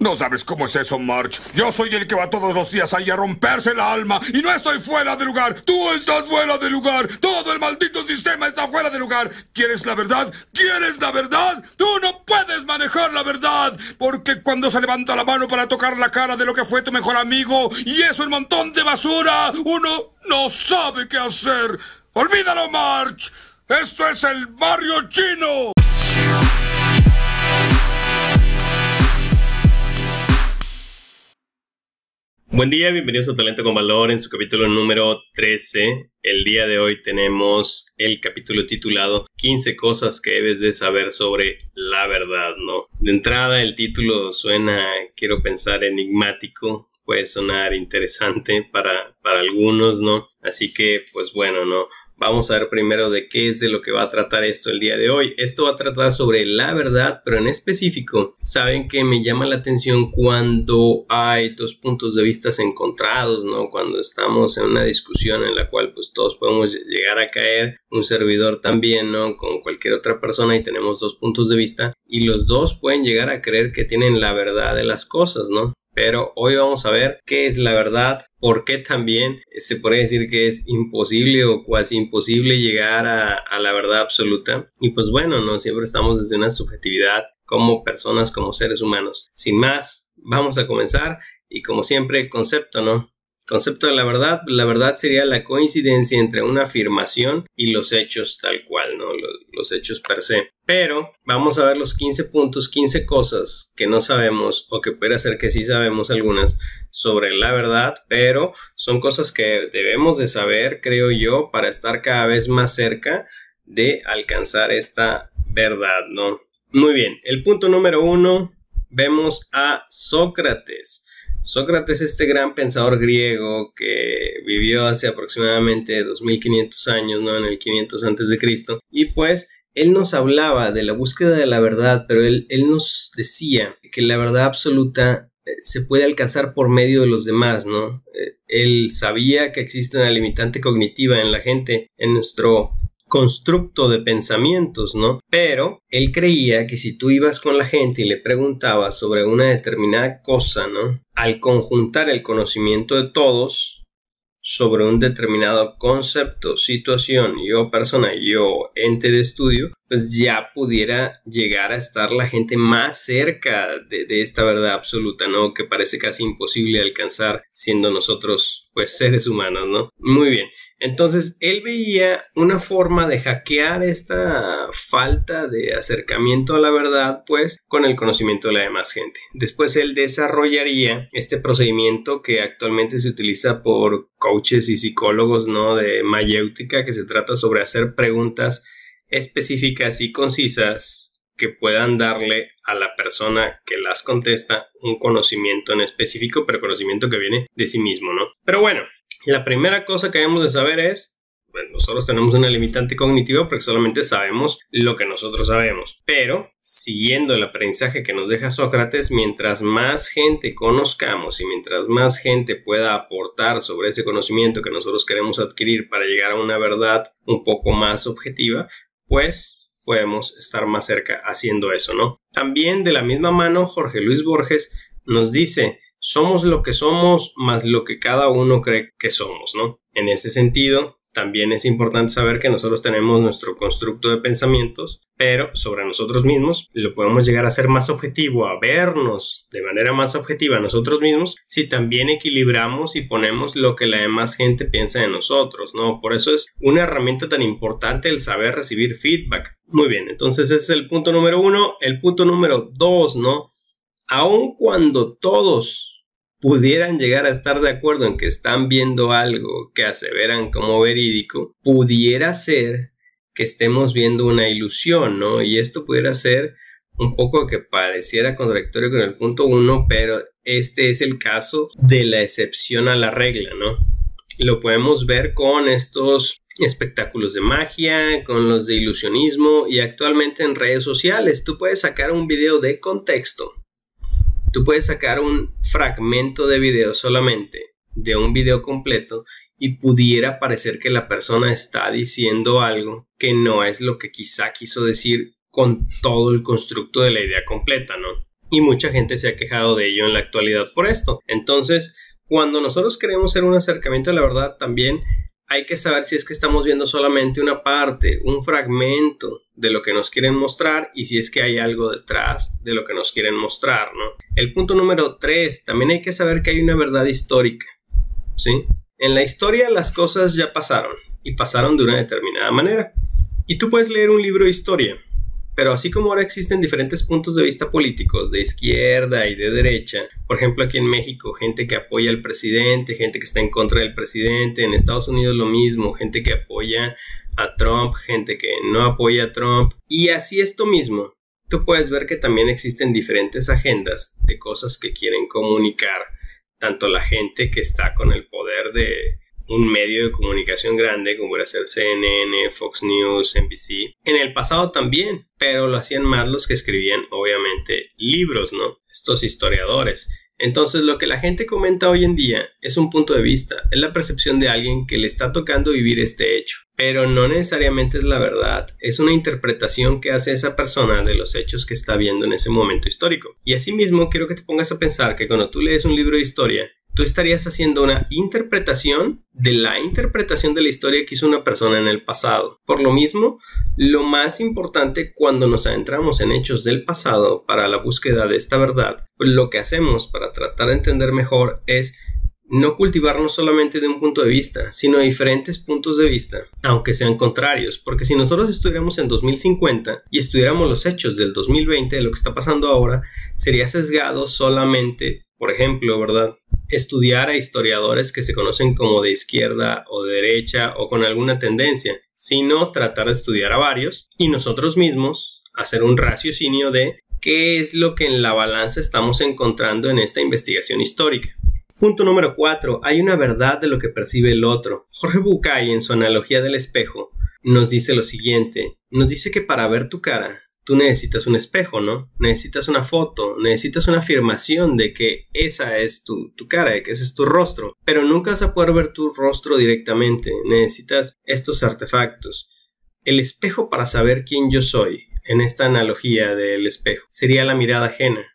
No sabes cómo es eso, March. Yo soy el que va todos los días ahí a romperse el alma y no estoy fuera de lugar. Tú estás fuera de lugar. Todo el maldito sistema está fuera de lugar. ¿Quieres la verdad? ¿Quieres la verdad? Tú no puedes manejar la verdad. Porque cuando se levanta la mano para tocar la cara de lo que fue tu mejor amigo y eso el montón de basura, uno no sabe qué hacer. Olvídalo, March. Esto es el barrio chino. Buen día, bienvenidos a Talento con Valor en su capítulo número 13. El día de hoy tenemos el capítulo titulado 15 cosas que debes de saber sobre la verdad, ¿no? De entrada el título suena, quiero pensar, enigmático, puede sonar interesante para, para algunos, ¿no? Así que, pues bueno, ¿no? Vamos a ver primero de qué es de lo que va a tratar esto el día de hoy. Esto va a tratar sobre la verdad, pero en específico, saben que me llama la atención cuando hay dos puntos de vista encontrados, ¿no? Cuando estamos en una discusión en la cual pues todos podemos llegar a caer, un servidor también, ¿no? Con cualquier otra persona y tenemos dos puntos de vista y los dos pueden llegar a creer que tienen la verdad de las cosas, ¿no? Pero hoy vamos a ver qué es la verdad, por qué también se puede decir que es imposible o cuasi imposible llegar a, la verdad absoluta. Y pues bueno, no siempre estamos desde una subjetividad como personas, como seres humanos. Sin más, vamos a comenzar y como siempre, concepto, ¿no? Concepto de la verdad, la verdad sería la coincidencia entre una afirmación y los hechos tal cual, ¿no? Los, hechos per se. Pero vamos a ver los 15 puntos, 15 cosas que no sabemos o que puede ser que sí sabemos algunas sobre la verdad, pero son cosas que debemos de saber, creo yo, para estar cada vez más cerca de alcanzar esta verdad, ¿no? Muy bien, el punto número uno, vemos a Sócrates. Sócrates, este gran pensador griego que vivió hace aproximadamente 2500 años, ¿no? En el 500 antes de Cristo. Y pues él nos hablaba de la búsqueda de la verdad, pero él, él nos decía que la verdad absoluta eh, se puede alcanzar por medio de los demás, ¿no? Eh, él sabía que existe una limitante cognitiva en la gente, en nuestro constructo de pensamientos, ¿no? Pero él creía que si tú ibas con la gente y le preguntabas sobre una determinada cosa, ¿no? Al conjuntar el conocimiento de todos sobre un determinado concepto, situación, yo persona, yo ente de estudio, pues ya pudiera llegar a estar la gente más cerca de, de esta verdad absoluta, ¿no? Que parece casi imposible alcanzar siendo nosotros, pues, seres humanos, ¿no? Muy bien. Entonces él veía una forma de hackear esta falta de acercamiento a la verdad, pues con el conocimiento de la demás gente. Después él desarrollaría este procedimiento que actualmente se utiliza por coaches y psicólogos, ¿no? De mayéutica, que se trata sobre hacer preguntas específicas y concisas que puedan darle a la persona que las contesta un conocimiento en específico, pero conocimiento que viene de sí mismo, ¿no? Pero bueno, la primera cosa que debemos de saber es, bueno, nosotros tenemos una limitante cognitiva porque solamente sabemos lo que nosotros sabemos, pero siguiendo el aprendizaje que nos deja Sócrates, mientras más gente conozcamos y mientras más gente pueda aportar sobre ese conocimiento que nosotros queremos adquirir para llegar a una verdad un poco más objetiva, pues podemos estar más cerca haciendo eso, ¿no? También de la misma mano, Jorge Luis Borges nos dice, somos lo que somos más lo que cada uno cree que somos, ¿no? En ese sentido, también es importante saber que nosotros tenemos nuestro constructo de pensamientos, pero sobre nosotros mismos lo podemos llegar a ser más objetivo, a vernos de manera más objetiva a nosotros mismos, si también equilibramos y ponemos lo que la demás gente piensa de nosotros, ¿no? Por eso es una herramienta tan importante el saber recibir feedback. Muy bien, entonces ese es el punto número uno. El punto número dos, ¿no? Aun cuando todos pudieran llegar a estar de acuerdo en que están viendo algo que aseveran como verídico, pudiera ser que estemos viendo una ilusión, ¿no? Y esto pudiera ser un poco que pareciera contradictorio con el punto uno, pero este es el caso de la excepción a la regla, ¿no? Lo podemos ver con estos espectáculos de magia, con los de ilusionismo y actualmente en redes sociales. Tú puedes sacar un video de contexto Tú puedes sacar un fragmento de video solamente de un video completo y pudiera parecer que la persona está diciendo algo que no es lo que quizá quiso decir con todo el constructo de la idea completa, ¿no? y mucha gente se ha quejado de ello en la actualidad por esto. Entonces, cuando nosotros queremos hacer un acercamiento a la verdad, también hay que saber si es que estamos viendo solamente una parte, un fragmento de lo que nos quieren mostrar y si es que hay algo detrás de lo que nos quieren mostrar, ¿no? El punto número tres, también hay que saber que hay una verdad histórica, ¿sí? En la historia las cosas ya pasaron y pasaron de una determinada manera. Y tú puedes leer un libro de historia, pero así como ahora existen diferentes puntos de vista políticos, de izquierda y de derecha, por ejemplo aquí en México, gente que apoya al presidente, gente que está en contra del presidente, en Estados Unidos lo mismo, gente que apoya a Trump, gente que no apoya a Trump, y así esto mismo. Tú puedes ver que también existen diferentes agendas de cosas que quieren comunicar, tanto la gente que está con el poder de, un medio de comunicación grande como era ser CNN, Fox News, NBC. En el pasado también, pero lo hacían más los que escribían obviamente libros, ¿no? Estos historiadores. Entonces lo que la gente comenta hoy en día es un punto de vista, es la percepción de alguien que le está tocando vivir este hecho, pero no necesariamente es la verdad, es una interpretación que hace esa persona de los hechos que está viendo en ese momento histórico. Y asimismo quiero que te pongas a pensar que cuando tú lees un libro de historia, tú estarías haciendo una interpretación de la interpretación de la historia que hizo una persona en el pasado. Por lo mismo, lo más importante cuando nos adentramos en hechos del pasado para la búsqueda de esta verdad, pues lo que hacemos para tratar de entender mejor es no cultivarnos solamente de un punto de vista, sino de diferentes puntos de vista, aunque sean contrarios, porque si nosotros estuviéramos en 2050 y estudiáramos los hechos del 2020 de lo que está pasando ahora, sería sesgado solamente, por ejemplo, ¿verdad? estudiar a historiadores que se conocen como de izquierda o de derecha o con alguna tendencia, sino tratar de estudiar a varios y nosotros mismos hacer un raciocinio de qué es lo que en la balanza estamos encontrando en esta investigación histórica. Punto número 4. Hay una verdad de lo que percibe el otro. Jorge Bucay en su analogía del espejo nos dice lo siguiente. Nos dice que para ver tu cara tú necesitas un espejo, ¿no? Necesitas una foto, necesitas una afirmación de que esa es tu, cara, de que ese es tu rostro, pero nunca vas a poder ver tu rostro directamente, necesitas estos artefactos. El espejo para saber quién yo soy, en esta analogía del espejo, sería la mirada ajena,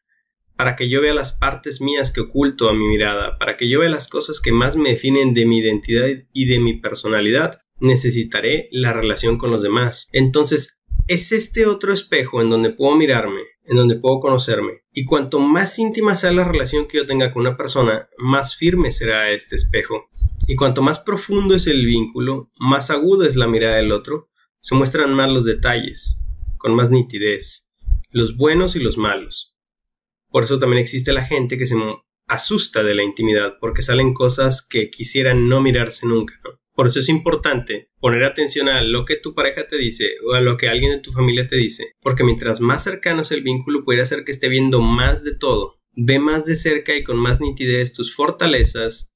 para que yo vea las partes mías que oculto a mi mirada, para que yo vea las cosas que más me definen de mi identidad y de mi personalidad, necesitaré la relación con los demás. Entonces, es este otro espejo en donde puedo mirarme, en donde puedo conocerme. Y cuanto más íntima sea la relación que yo tenga con una persona, más firme será este espejo. Y cuanto más profundo es el vínculo, más aguda es la mirada del otro, se muestran más los detalles, con más nitidez, los buenos y los malos. Por eso también existe la gente que se asusta de la intimidad, porque salen cosas que quisieran no mirarse nunca. Por eso es importante poner atención a lo que tu pareja te dice o a lo que alguien de tu familia te dice, porque mientras más cercano es el vínculo puede hacer que esté viendo más de todo. Ve más de cerca y con más nitidez tus fortalezas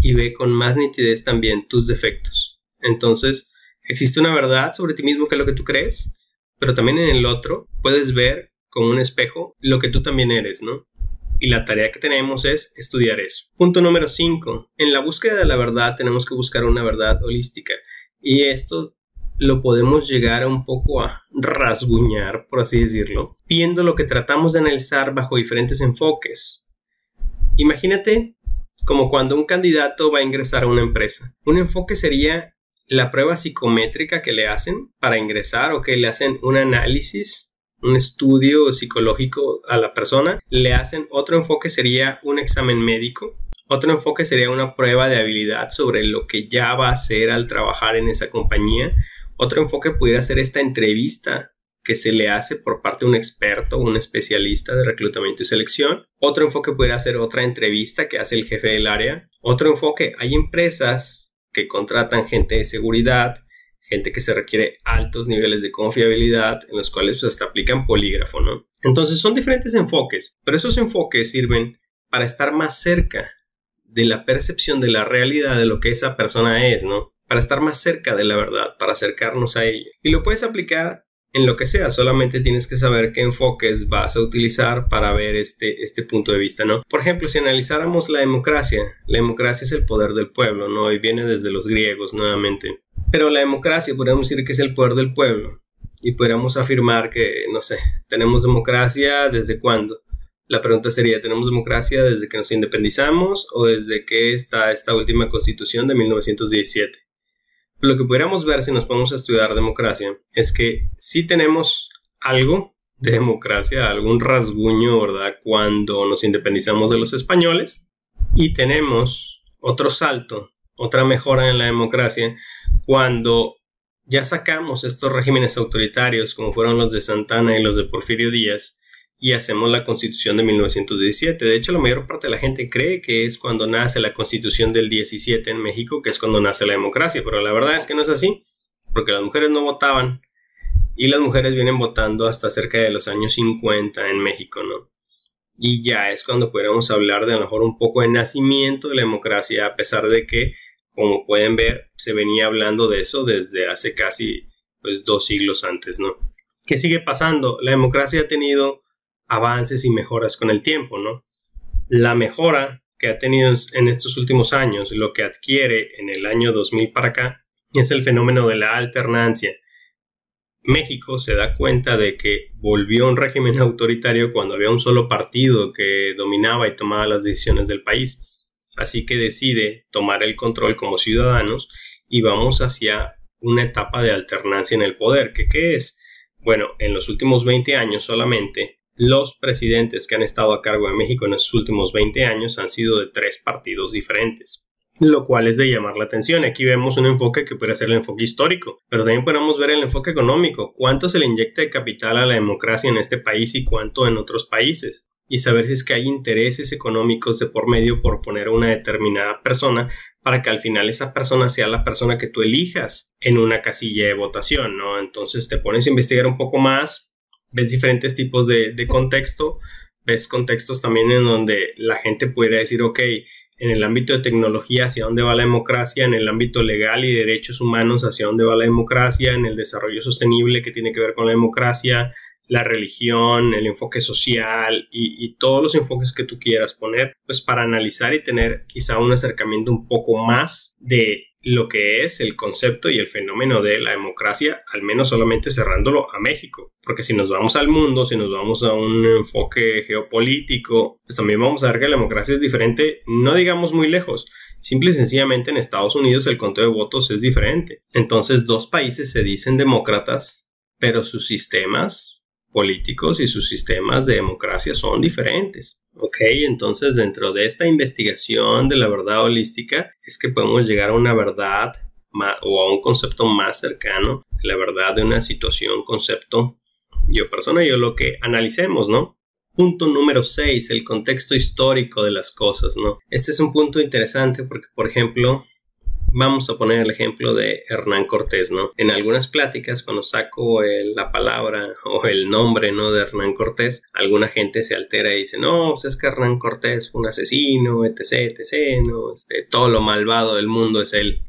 y ve con más nitidez también tus defectos. Entonces, existe una verdad sobre ti mismo que es lo que tú crees, pero también en el otro puedes ver como un espejo lo que tú también eres, ¿no? y la tarea que tenemos es estudiar eso. Punto número 5. En la búsqueda de la verdad tenemos que buscar una verdad holística y esto lo podemos llegar un poco a rasguñar, por así decirlo, viendo lo que tratamos de analizar bajo diferentes enfoques. Imagínate como cuando un candidato va a ingresar a una empresa. Un enfoque sería la prueba psicométrica que le hacen para ingresar o que le hacen un análisis un estudio psicológico a la persona, le hacen otro enfoque sería un examen médico, otro enfoque sería una prueba de habilidad sobre lo que ya va a hacer al trabajar en esa compañía, otro enfoque pudiera ser esta entrevista que se le hace por parte de un experto, un especialista de reclutamiento y selección. Otro enfoque pudiera ser otra entrevista que hace el jefe del área. Otro enfoque, hay empresas que contratan gente de seguridad, gente que se requiere altos niveles de confiabilidad en los cuales pues, hasta aplican polígrafo, ¿no? Entonces son diferentes enfoques, pero esos enfoques sirven para estar más cerca de la percepción de la realidad de lo que esa persona es, ¿no? Para estar más cerca de la verdad, para acercarnos a ella. Y lo puedes aplicar en lo que sea, solamente tienes que saber qué enfoques vas a utilizar para ver este, este punto de vista, ¿no? Por ejemplo, si analizáramos la democracia, la democracia es el poder del pueblo, ¿no? Y viene desde los griegos nuevamente. Pero la democracia podríamos decir que es el poder del pueblo y podríamos afirmar que, no sé, tenemos democracia desde cuándo? La pregunta sería, ¿tenemos democracia desde que nos independizamos o desde que está esta última constitución de 1917? Lo que pudiéramos ver si nos podemos estudiar democracia es que sí tenemos algo de democracia, algún rasguño, ¿verdad? Cuando nos independizamos de los españoles y tenemos otro salto, otra mejora en la democracia cuando ya sacamos estos regímenes autoritarios como fueron los de Santana y los de Porfirio Díaz y hacemos la constitución de 1917. De hecho, la mayor parte de la gente cree que es cuando nace la constitución del 17 en México, que es cuando nace la democracia, pero la verdad es que no es así, porque las mujeres no votaban y las mujeres vienen votando hasta cerca de los años 50 en México, ¿no? Y ya es cuando podríamos hablar de a lo mejor un poco de nacimiento de la democracia, a pesar de que, como pueden ver, se venía hablando de eso desde hace casi pues, dos siglos antes, ¿no? ¿Qué sigue pasando? La democracia ha tenido avances y mejoras con el tiempo, ¿no? La mejora que ha tenido en estos últimos años, lo que adquiere en el año 2000 para acá, es el fenómeno de la alternancia. México se da cuenta de que volvió un régimen autoritario cuando había un solo partido que dominaba y tomaba las decisiones del país. Así que decide tomar el control como ciudadanos y vamos hacia una etapa de alternancia en el poder. ¿Qué, qué es? Bueno, en los últimos 20 años solamente los presidentes que han estado a cargo de México en los últimos 20 años han sido de tres partidos diferentes, lo cual es de llamar la atención. Aquí vemos un enfoque que puede ser el enfoque histórico, pero también podemos ver el enfoque económico, cuánto se le inyecta de capital a la democracia en este país y cuánto en otros países, y saber si es que hay intereses económicos de por medio por poner a una determinada persona para que al final esa persona sea la persona que tú elijas en una casilla de votación, ¿no? Entonces te pones a investigar un poco más, ves diferentes tipos de, contexto, ves contextos también en donde la gente pudiera decir, ok, en el ámbito de tecnología, hacia dónde va la democracia, en el ámbito legal y derechos humanos, hacia dónde va la democracia, en el desarrollo sostenible que tiene que ver con la democracia, la religión, el enfoque social y, y, todos los enfoques que tú quieras poner, pues para analizar y tener quizá un acercamiento un poco más de lo que es el concepto y el fenómeno de la democracia, al menos solamente cerrándolo a México. Porque si nos vamos al mundo, si nos vamos a un enfoque geopolítico, pues también vamos a ver que la democracia es diferente, no digamos muy lejos. Simple y sencillamente en Estados Unidos el conteo de votos es diferente. Entonces dos países se dicen demócratas, pero sus sistemas políticos y sus sistemas de democracia son diferentes. Ok, entonces dentro de esta investigación de la verdad holística es que podemos llegar a una verdad o a un concepto más cercano de la verdad de una situación, concepto, yo persona, yo lo que analicemos, ¿no? Punto número 6, el contexto histórico de las cosas, ¿no? Este es un punto interesante porque, por ejemplo, Vamos a poner el ejemplo de Hernán Cortés, ¿no? En algunas pláticas, cuando saco la palabra o el nombre, ¿no? De Hernán Cortés, alguna gente se altera y dice, no, pues es que Hernán Cortés fue un asesino, etc., etc., ¿no? Este, todo lo malvado del mundo es él.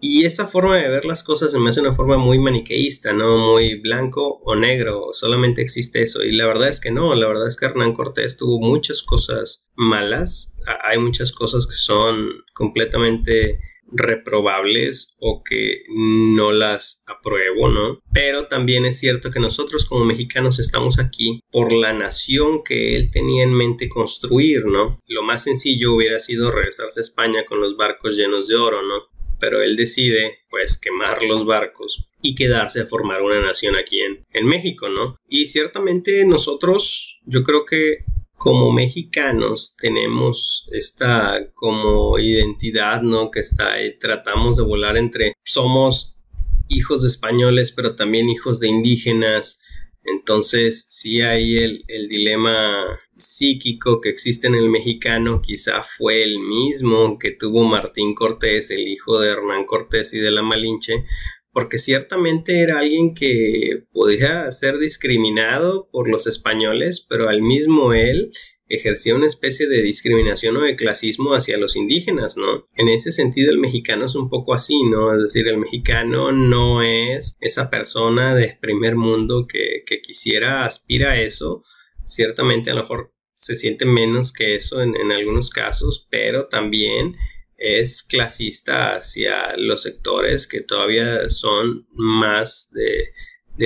Y esa forma de ver las cosas se me hace una forma muy maniqueísta, ¿no? Muy blanco o negro, solamente existe eso. Y la verdad es que no, la verdad es que Hernán Cortés tuvo muchas cosas malas, hay muchas cosas que son completamente reprobables o que no las apruebo, ¿no? Pero también es cierto que nosotros como mexicanos estamos aquí por la nación que él tenía en mente construir, ¿no? Lo más sencillo hubiera sido regresarse a España con los barcos llenos de oro, ¿no? Pero él decide, pues, quemar los barcos y quedarse a formar una nación aquí en, en México, ¿no? Y ciertamente nosotros, yo creo que como mexicanos tenemos esta como identidad, ¿no? Que está ahí, tratamos de volar entre somos hijos de españoles, pero también hijos de indígenas. Entonces, sí hay el, el dilema psíquico que existe en el mexicano, quizá fue el mismo que tuvo Martín Cortés, el hijo de Hernán Cortés y de la Malinche, porque ciertamente era alguien que podía ser discriminado por los españoles, pero al mismo él ejercía una especie de discriminación o de clasismo hacia los indígenas, ¿no? En ese sentido el mexicano es un poco así, ¿no? Es decir, el mexicano no es esa persona de primer mundo que, que quisiera, aspira a eso, ciertamente a lo mejor se siente menos que eso en, en algunos casos, pero también es clasista hacia los sectores que todavía son más de,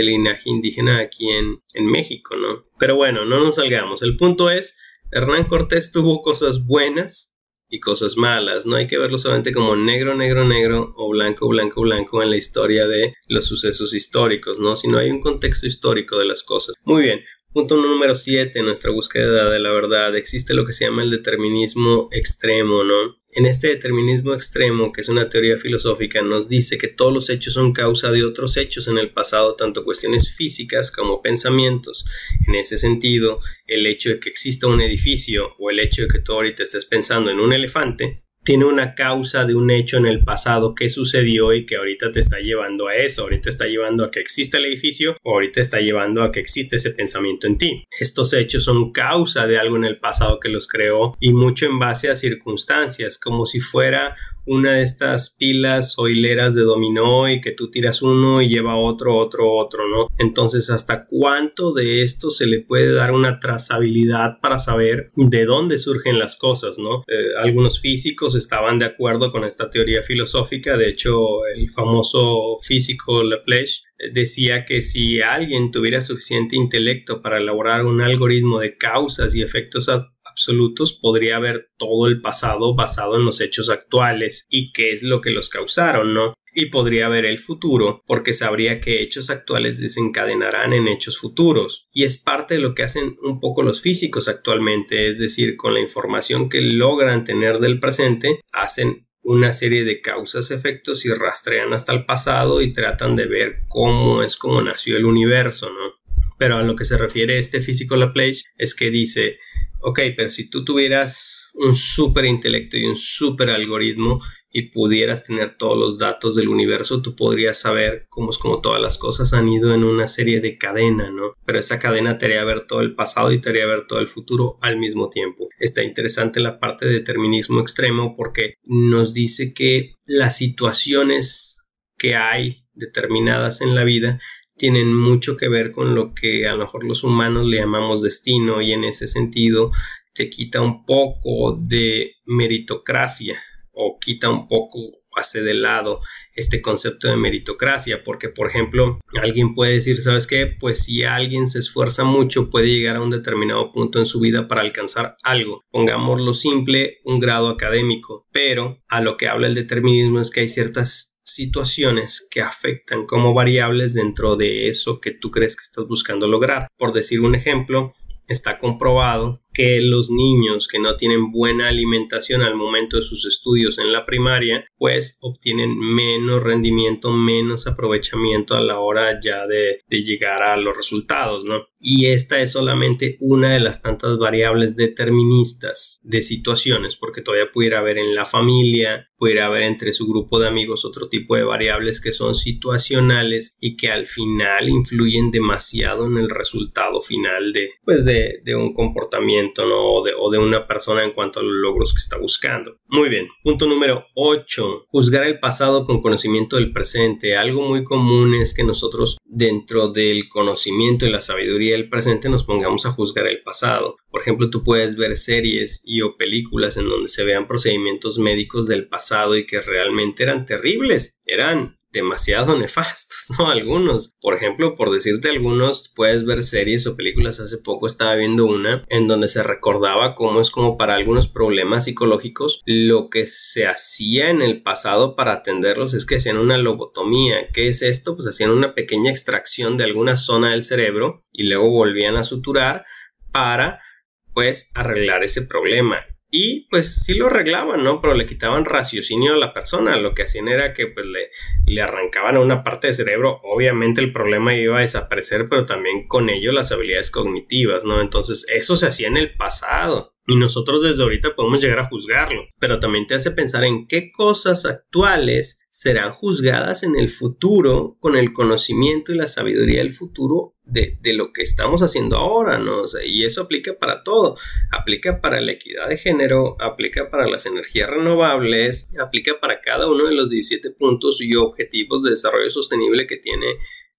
linaje indígena aquí en, en, México, ¿no? Pero bueno, no nos salgamos. El punto es Hernán Cortés tuvo cosas buenas y cosas malas. No hay que verlo solamente como negro, negro, negro o blanco, blanco, blanco en la historia de los sucesos históricos, ¿no? Sino hay un contexto histórico de las cosas. Muy bien. Punto número 7 en nuestra búsqueda de la verdad. Existe lo que se llama el determinismo extremo, ¿no? En este determinismo extremo, que es una teoría filosófica, nos dice que todos los hechos son causa de otros hechos en el pasado, tanto cuestiones físicas como pensamientos. En ese sentido, el hecho de que exista un edificio o el hecho de que tú ahorita estés pensando en un elefante tiene una causa de un hecho en el pasado que sucedió y que ahorita te está llevando a eso, ahorita está llevando a que exista el edificio o ahorita está llevando a que existe ese pensamiento en ti. Estos hechos son causa de algo en el pasado que los creó y mucho en base a circunstancias, como si fuera una de estas pilas o hileras de dominó y que tú tiras uno y lleva otro, otro, otro, ¿no? Entonces, ¿hasta cuánto de esto se le puede dar una trazabilidad para saber de dónde surgen las cosas, ¿no? Eh, algunos físicos estaban de acuerdo con esta teoría filosófica, de hecho, el famoso físico Laplace eh, decía que si alguien tuviera suficiente intelecto para elaborar un algoritmo de causas y efectos absolutos, podría haber todo el pasado basado en los hechos actuales y qué es lo que los causaron, ¿no? Y podría ver el futuro porque sabría que hechos actuales desencadenarán en hechos futuros. Y es parte de lo que hacen un poco los físicos actualmente, es decir, con la información que logran tener del presente, hacen una serie de causas, efectos y rastrean hasta el pasado y tratan de ver cómo es como nació el universo, ¿no? Pero a lo que se refiere este físico Laplace es que dice ok, pero si tú tuvieras un súper intelecto y un súper algoritmo y pudieras tener todos los datos del universo, tú podrías saber cómo es como todas las cosas han ido en una serie de cadena, ¿no? Pero esa cadena te haría ver todo el pasado y te haría ver todo el futuro al mismo tiempo. Está interesante la parte de determinismo extremo porque nos dice que las situaciones que hay determinadas en la vida tienen mucho que ver con lo que a lo mejor los humanos le llamamos destino y en ese sentido te quita un poco de meritocracia o quita un poco hace de lado este concepto de meritocracia, porque por ejemplo alguien puede decir, ¿sabes qué? Pues si alguien se esfuerza mucho puede llegar a un determinado punto en su vida para alcanzar algo, pongámoslo simple, un grado académico, pero a lo que habla el determinismo es que hay ciertas situaciones que afectan como variables dentro de eso que tú crees que estás buscando lograr. Por decir un ejemplo, está comprobado que los niños que no tienen buena alimentación al momento de sus estudios en la primaria, pues obtienen menos rendimiento, menos aprovechamiento a la hora ya de, llegar a los resultados, ¿no? Y esta es solamente una de las tantas variables deterministas de situaciones, porque todavía pudiera haber en la familia, pudiera haber entre su grupo de amigos otro tipo de variables que son situacionales y que al final influyen demasiado en el resultado final de, pues de, de un comportamiento o, de, una persona en cuanto a los logros que está buscando. Muy bien, punto número 8. Juzgar el pasado con conocimiento del presente. Algo muy común es que nosotros dentro del conocimiento y la sabiduría del presente nos pongamos a juzgar el pasado. Por ejemplo, tú puedes ver series y o películas en donde se vean procedimientos médicos del pasado y que realmente eran terribles. Eran demasiado nefastos, ¿no? Algunos. Por ejemplo, por decirte algunos, puedes ver series o películas. Hace poco estaba viendo una en donde se recordaba cómo es como para algunos problemas psicológicos lo que se hacía en el pasado para atenderlos es que hacían una lobotomía. ¿Qué es esto? Pues hacían una pequeña extracción de alguna zona del cerebro y luego volvían a suturar para pues arreglar ese problema y pues sí lo arreglaban, ¿no? Pero le quitaban raciocinio a la persona. Lo que hacían era que pues le, le arrancaban a una parte del cerebro. Obviamente el problema iba a desaparecer, pero también con ello las habilidades cognitivas, ¿no? Entonces eso se hacía en el pasado. Y nosotros desde ahorita podemos llegar a juzgarlo, pero también te hace pensar en qué cosas actuales serán juzgadas en el futuro con el conocimiento y la sabiduría del futuro de, lo que estamos haciendo ahora, ¿no? y eso aplica para todo, aplica para la equidad de género, aplica para las energías renovables, aplica para cada uno de los 17 puntos y objetivos de desarrollo sostenible que tiene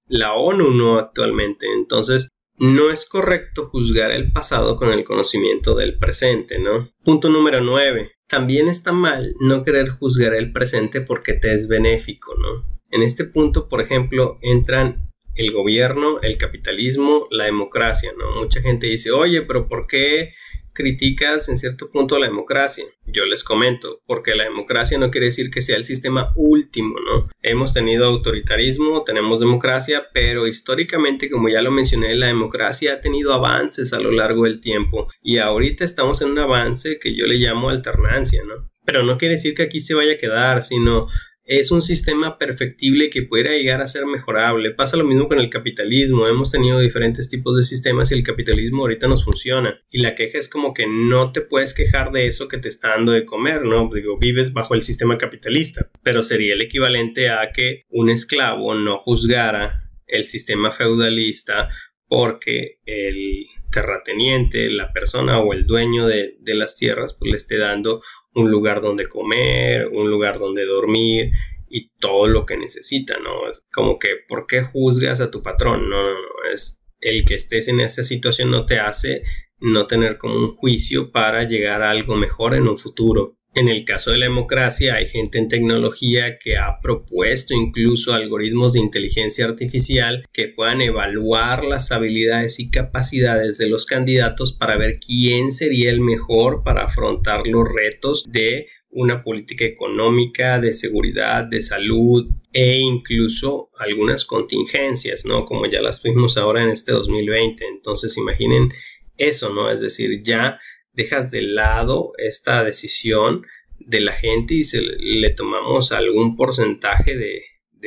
la ONU ¿no? actualmente. Entonces, no es correcto juzgar el pasado con el conocimiento del presente, ¿no? Punto número 9. También está mal no querer juzgar el presente porque te es benéfico, ¿no? En este punto, por ejemplo, entran el gobierno, el capitalismo, la democracia, ¿no? Mucha gente dice, oye, pero ¿por qué criticas en cierto punto la democracia. Yo les comento, porque la democracia no quiere decir que sea el sistema último, ¿no? Hemos tenido autoritarismo, tenemos democracia, pero históricamente, como ya lo mencioné, la democracia ha tenido avances a lo largo del tiempo y ahorita estamos en un avance que yo le llamo alternancia, ¿no? Pero no quiere decir que aquí se vaya a quedar, sino es un sistema perfectible que pudiera llegar a ser mejorable. Pasa lo mismo con el capitalismo. Hemos tenido diferentes tipos de sistemas y el capitalismo ahorita nos funciona. Y la queja es como que no te puedes quejar de eso que te está dando de comer, ¿no? Digo, vives bajo el sistema capitalista. Pero sería el equivalente a que un esclavo no juzgara el sistema feudalista porque el terrateniente, la persona o el dueño de, las tierras, pues le esté dando un lugar donde comer, un lugar donde dormir y todo lo que necesita, ¿no? Es como que, ¿por qué juzgas a tu patrón? No, no, no, es el que estés en esa situación no te hace no tener como un juicio para llegar a algo mejor en un futuro. En el caso de la democracia hay gente en tecnología que ha propuesto incluso algoritmos de inteligencia artificial que puedan evaluar las habilidades y capacidades de los candidatos para ver quién sería el mejor para afrontar los retos de una política económica, de seguridad, de salud e incluso algunas contingencias, ¿no? Como ya las tuvimos ahora en este 2020. Entonces imaginen eso, ¿no? Es decir, ya dejas de lado esta decisión de la gente y se le tomamos algún porcentaje de,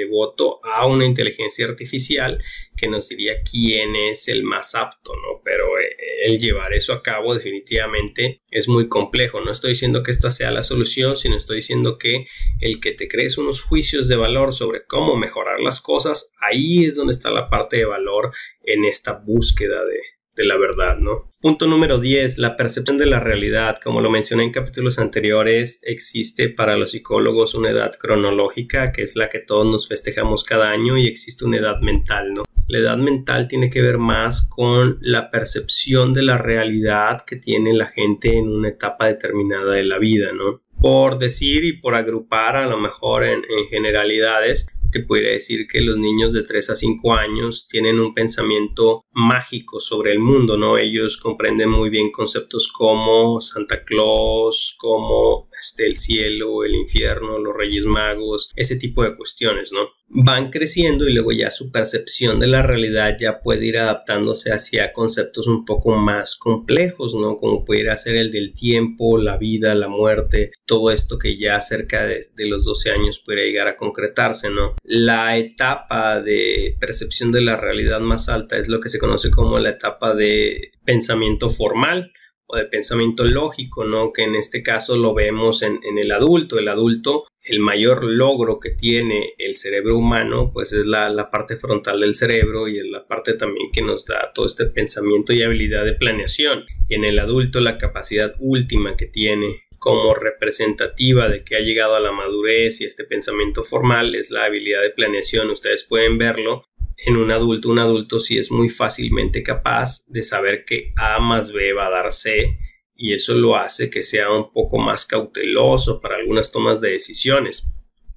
voto a una inteligencia artificial que nos diría quién es el más apto, ¿no? Pero eh, el llevar eso a cabo definitivamente es muy complejo. No estoy diciendo que esta sea la solución, sino estoy diciendo que el que te crees unos juicios de valor sobre cómo mejorar las cosas, ahí es donde está la parte de valor en esta búsqueda de, la verdad, ¿no? Punto número 10, la percepción de la realidad. Como lo mencioné en capítulos anteriores, existe para los psicólogos una edad cronológica, que es la que todos nos festejamos cada año, y existe una edad mental, ¿no? La edad mental tiene que ver más con la percepción de la realidad que tiene la gente en una etapa determinada de la vida, ¿no? Por decir y por agrupar a lo mejor en generalidades, te podría decir que los niños de 3 a 5 años tienen un pensamiento mágico sobre el mundo, ¿no? Ellos comprenden muy bien conceptos como Santa Claus, como este, el cielo, el infierno, los reyes magos, ese tipo de cuestiones, ¿no? Van creciendo y luego ya su percepción de la realidad ya puede ir adaptándose hacia conceptos un poco más complejos, ¿no? Como pudiera ser el del tiempo, la vida, la muerte, todo esto que ya cerca de, los 12 años puede llegar a concretarse, ¿no? La etapa de percepción de la realidad más alta es lo que se conoce como la etapa de pensamiento formal o de pensamiento lógico, ¿no? Que en este caso lo vemos en, el adulto. El adulto, el mayor logro que tiene el cerebro humano, pues es la, la, parte frontal del cerebro y es la parte también que nos da todo este pensamiento y habilidad de planeación. Y en el adulto la capacidad última que tiene como representativa de que ha llegado a la madurez y este pensamiento formal es la habilidad de planeación. Ustedes pueden verlo en un adulto, un adulto sí es muy fácilmente capaz de saber que A más B va a dar C y eso lo hace que sea un poco más cauteloso para algunas tomas de decisiones.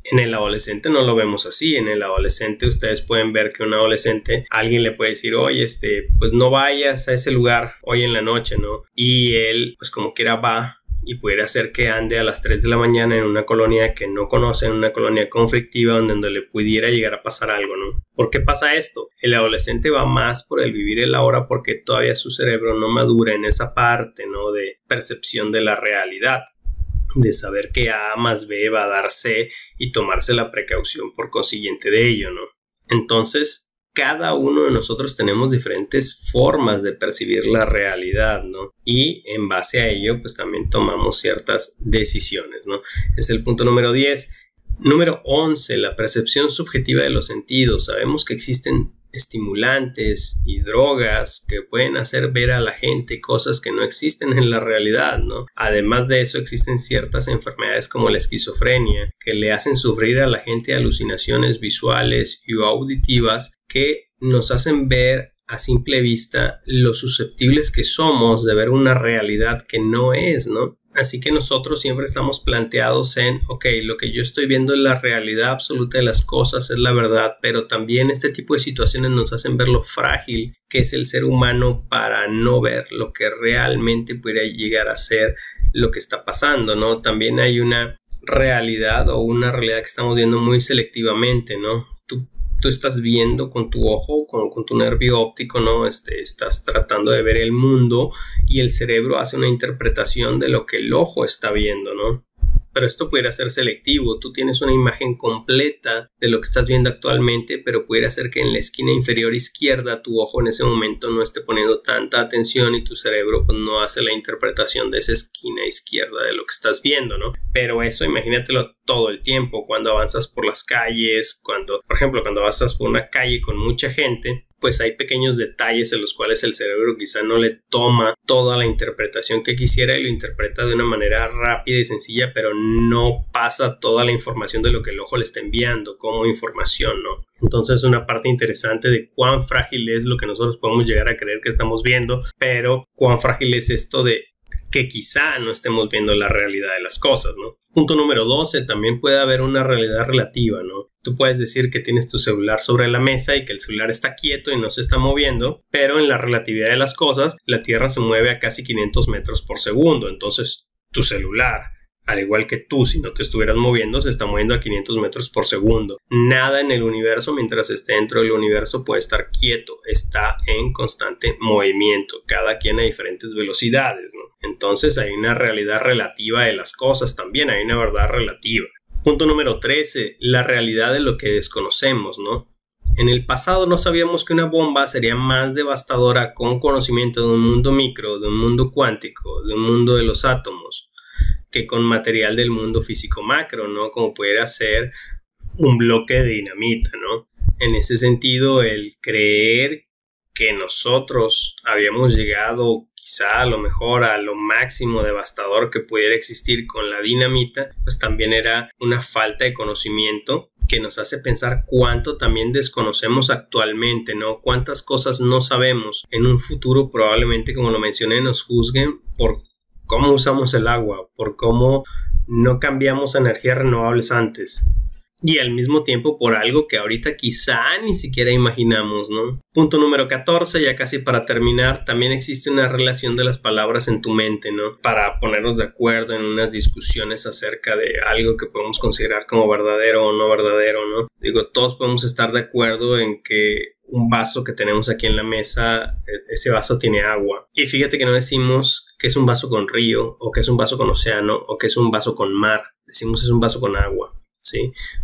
En el adolescente no lo vemos así. En el adolescente ustedes pueden ver que un adolescente, alguien le puede decir, oye, este, pues no vayas a ese lugar hoy en la noche, ¿no? Y él, pues como quiera va y pudiera ser que ande a las 3 de la mañana en una colonia que no conoce, en una colonia conflictiva donde, le pudiera llegar a pasar algo, ¿no? ¿Por qué pasa esto? El adolescente va más por el vivir el ahora porque todavía su cerebro no madura en esa parte, ¿no? De percepción de la realidad de saber que A más B va a dar C y tomarse la precaución por consiguiente de ello, ¿no? Entonces, cada uno de nosotros tenemos diferentes formas de percibir la realidad, ¿no? Y en base a ello, pues también tomamos ciertas decisiones, ¿no? Es el punto número 10. Número 11, la percepción subjetiva de los sentidos. Sabemos que existen estimulantes y drogas que pueden hacer ver a la gente cosas que no existen en la realidad, ¿no? Además de eso existen ciertas enfermedades como la esquizofrenia que le hacen sufrir a la gente alucinaciones visuales y auditivas que nos hacen ver a simple vista lo susceptibles que somos de ver una realidad que no es, ¿no? Así que nosotros siempre estamos planteados en, ok, lo que yo estoy viendo es la realidad absoluta de las cosas, es la verdad, pero también este tipo de situaciones nos hacen ver lo frágil que es el ser humano para no ver lo que realmente puede llegar a ser lo que está pasando, ¿no? También hay una realidad o una realidad que estamos viendo muy selectivamente, ¿no? Tú, tú estás viendo con tu ojo, con, con, tu nervio óptico, ¿no? Este, estás tratando de ver el mundo y el cerebro hace una interpretación de lo que el ojo está viendo, ¿no? Pero esto pudiera ser selectivo. Tú tienes una imagen completa de lo que estás viendo actualmente, pero pudiera ser que en la esquina inferior izquierda tu ojo en ese momento no esté poniendo tanta atención y tu cerebro pues, no hace la interpretación de esa esquina izquierda de lo que estás viendo, ¿no? Pero eso imagínatelo todo el tiempo, cuando avanzas por las calles, cuando, por ejemplo, cuando avanzas por una calle con mucha gente, pues hay pequeños detalles en los cuales el cerebro quizá no le toma toda la interpretación que quisiera y lo interpreta de una manera rápida y sencilla, pero no pasa toda la información de lo que el ojo le está enviando como información, ¿no? Entonces es una parte interesante de cuán frágil es lo que nosotros podemos llegar a creer que estamos viendo, pero cuán frágil es esto de que quizá no estemos viendo la realidad de las cosas, ¿no? Punto número 12, también puede haber una realidad relativa, ¿no? Tú puedes decir que tienes tu celular sobre la mesa y que el celular está quieto y no se está moviendo, pero en la relatividad de las cosas, la Tierra se mueve a casi 500 metros por segundo, entonces tu celular al igual que tú, si no te estuvieras moviendo, se está moviendo a 500 metros por segundo. Nada en el universo, mientras esté dentro del universo, puede estar quieto, está en constante movimiento, cada quien a diferentes velocidades, ¿no? Entonces hay una realidad relativa de las cosas también, hay una verdad relativa. Punto número 13, la realidad de lo que desconocemos, ¿no? En el pasado no sabíamos que una bomba sería más devastadora con conocimiento de un mundo micro, de un mundo cuántico, de un mundo de los átomos que con material del mundo físico macro, ¿no? Como pudiera ser un bloque de dinamita, ¿no? En ese sentido, el creer que nosotros habíamos llegado quizá a lo mejor a lo máximo devastador que pudiera existir con la dinamita, pues también era una falta de conocimiento que nos hace pensar cuánto también desconocemos actualmente, ¿no? Cuántas cosas no sabemos. En un futuro probablemente, como lo mencioné, nos juzguen por cómo usamos el agua, por cómo no cambiamos energías renovables antes. Y al mismo tiempo por algo que ahorita quizá ni siquiera imaginamos, ¿no? Punto número 14, ya casi para terminar, también existe una relación de las palabras en tu mente, ¿no? Para ponernos de acuerdo en unas discusiones acerca de algo que podemos considerar como verdadero o no verdadero, ¿no? Digo, todos podemos estar de acuerdo en que un vaso que tenemos aquí en la mesa, e-, ese vaso tiene agua. Y fíjate que no decimos que es un vaso con río, o que es un vaso con océano, o que es un vaso con mar. Decimos es un vaso con agua.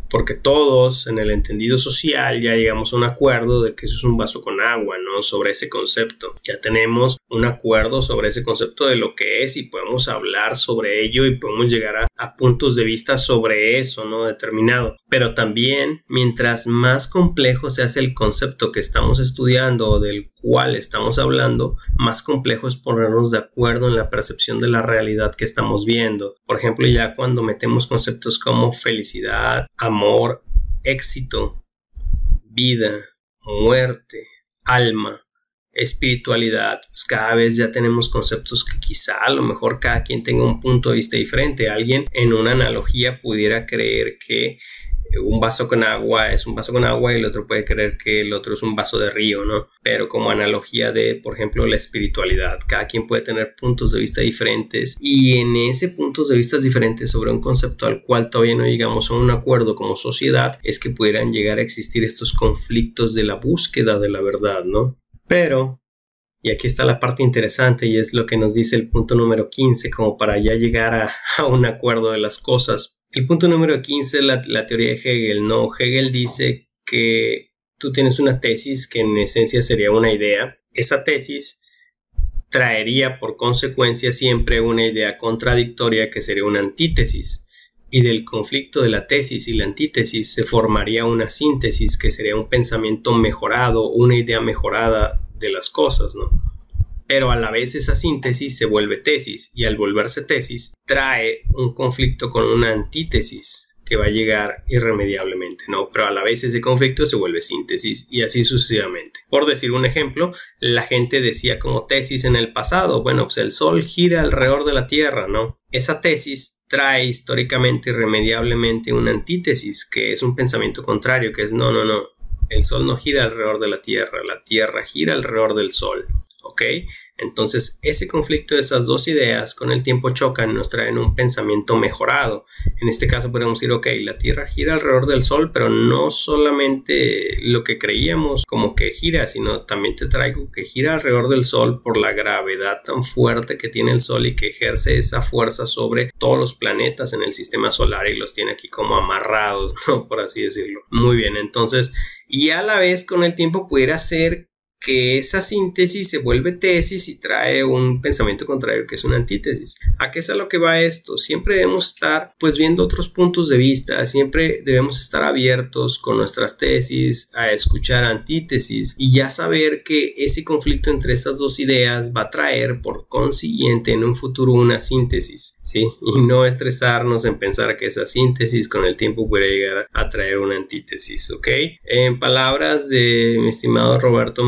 Porque todos en el entendido social ya llegamos a un acuerdo de que eso es un vaso con agua, ¿no? Sobre ese concepto. Ya tenemos un acuerdo sobre ese concepto de lo que es y podemos hablar sobre ello y podemos llegar a, a puntos de vista sobre eso, ¿no? Determinado. Pero también, mientras más complejo se hace el concepto que estamos estudiando o del estamos hablando, más complejo es ponernos de acuerdo en la percepción de la realidad que estamos viendo. Por ejemplo, ya cuando metemos conceptos como felicidad, amor, éxito, vida, muerte, alma, espiritualidad, pues cada vez ya tenemos conceptos que quizá a lo mejor cada quien tenga un punto de vista diferente. Alguien en una analogía pudiera creer que un vaso con agua es un vaso con agua y el otro puede creer que el otro es un vaso de río, ¿no? Pero como analogía de, por ejemplo, la espiritualidad, cada quien puede tener puntos de vista diferentes y en ese puntos de vista diferentes sobre un concepto al cual todavía no llegamos a un acuerdo como sociedad, es que pudieran llegar a existir estos conflictos de la búsqueda de la verdad, ¿no? Pero y aquí está la parte interesante y es lo que nos dice el punto número 15, como para ya llegar a un acuerdo de las cosas. El punto número 15 es la, teoría de Hegel. No, Hegel dice que tú tienes una tesis que en esencia sería una idea. Esa tesis traería por consecuencia siempre una idea contradictoria que sería una antítesis. Y del conflicto de la tesis y la antítesis se formaría una síntesis que sería un pensamiento mejorado, una idea mejorada de las cosas, ¿no? pero a la vez esa síntesis se vuelve tesis y al volverse tesis trae un conflicto con una antítesis que va a llegar irremediablemente, ¿no? Pero a la vez ese conflicto se vuelve síntesis y así sucesivamente. Por decir un ejemplo, la gente decía como tesis en el pasado, bueno, pues el Sol gira alrededor de la Tierra, ¿no? Esa tesis trae históricamente irremediablemente una antítesis, que es un pensamiento contrario, que es no, no, no, el Sol no gira alrededor de la Tierra, la Tierra gira alrededor del Sol. ¿Ok? Entonces, ese conflicto de esas dos ideas con el tiempo chocan, nos traen un pensamiento mejorado. En este caso podemos decir, ok, la Tierra gira alrededor del Sol, pero no solamente lo que creíamos como que gira, sino también te traigo que gira alrededor del Sol por la gravedad tan fuerte que tiene el Sol y que ejerce esa fuerza sobre todos los planetas en el sistema solar y los tiene aquí como amarrados. Por así decirlo. Muy bien, entonces, y a la vez con el tiempo pudiera ser que esa síntesis se vuelve tesis y trae un pensamiento contrario que es una antítesis. ¿A qué es a lo que va esto? Siempre debemos estar pues viendo otros puntos de vista, siempre debemos estar abiertos con nuestras tesis a escuchar antítesis y ya saber que ese conflicto entre esas dos ideas va a traer por consiguiente en un futuro una síntesis, ¿sí? Y no estresarnos en pensar que esa síntesis con el tiempo puede llegar a traer una antítesis, ¿ok? En palabras de mi estimado Roberto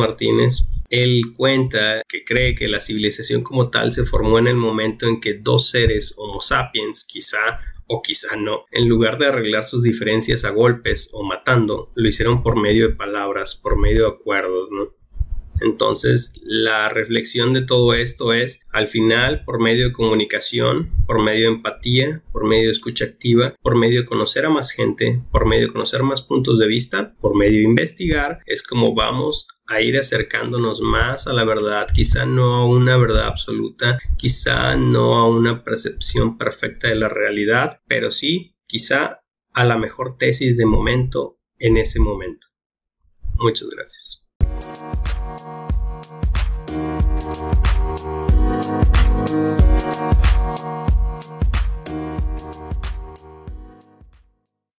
Él cuenta que cree que la civilización como tal se formó en el momento en que dos seres Homo sapiens, quizá o quizá no, en lugar de arreglar sus diferencias a golpes o matando, lo hicieron por medio de palabras, por medio de acuerdos, ¿no? Entonces, la reflexión de todo esto es, al final, por medio de comunicación, por medio de empatía, por medio de escucha activa, por medio de conocer a más gente, por medio de conocer más puntos de vista, por medio de investigar, es como vamos a ir acercándonos más a la verdad, quizá no a una verdad absoluta, quizá no a una percepción perfecta de la realidad, pero sí, quizá a la mejor tesis de momento en ese momento. Muchas gracias.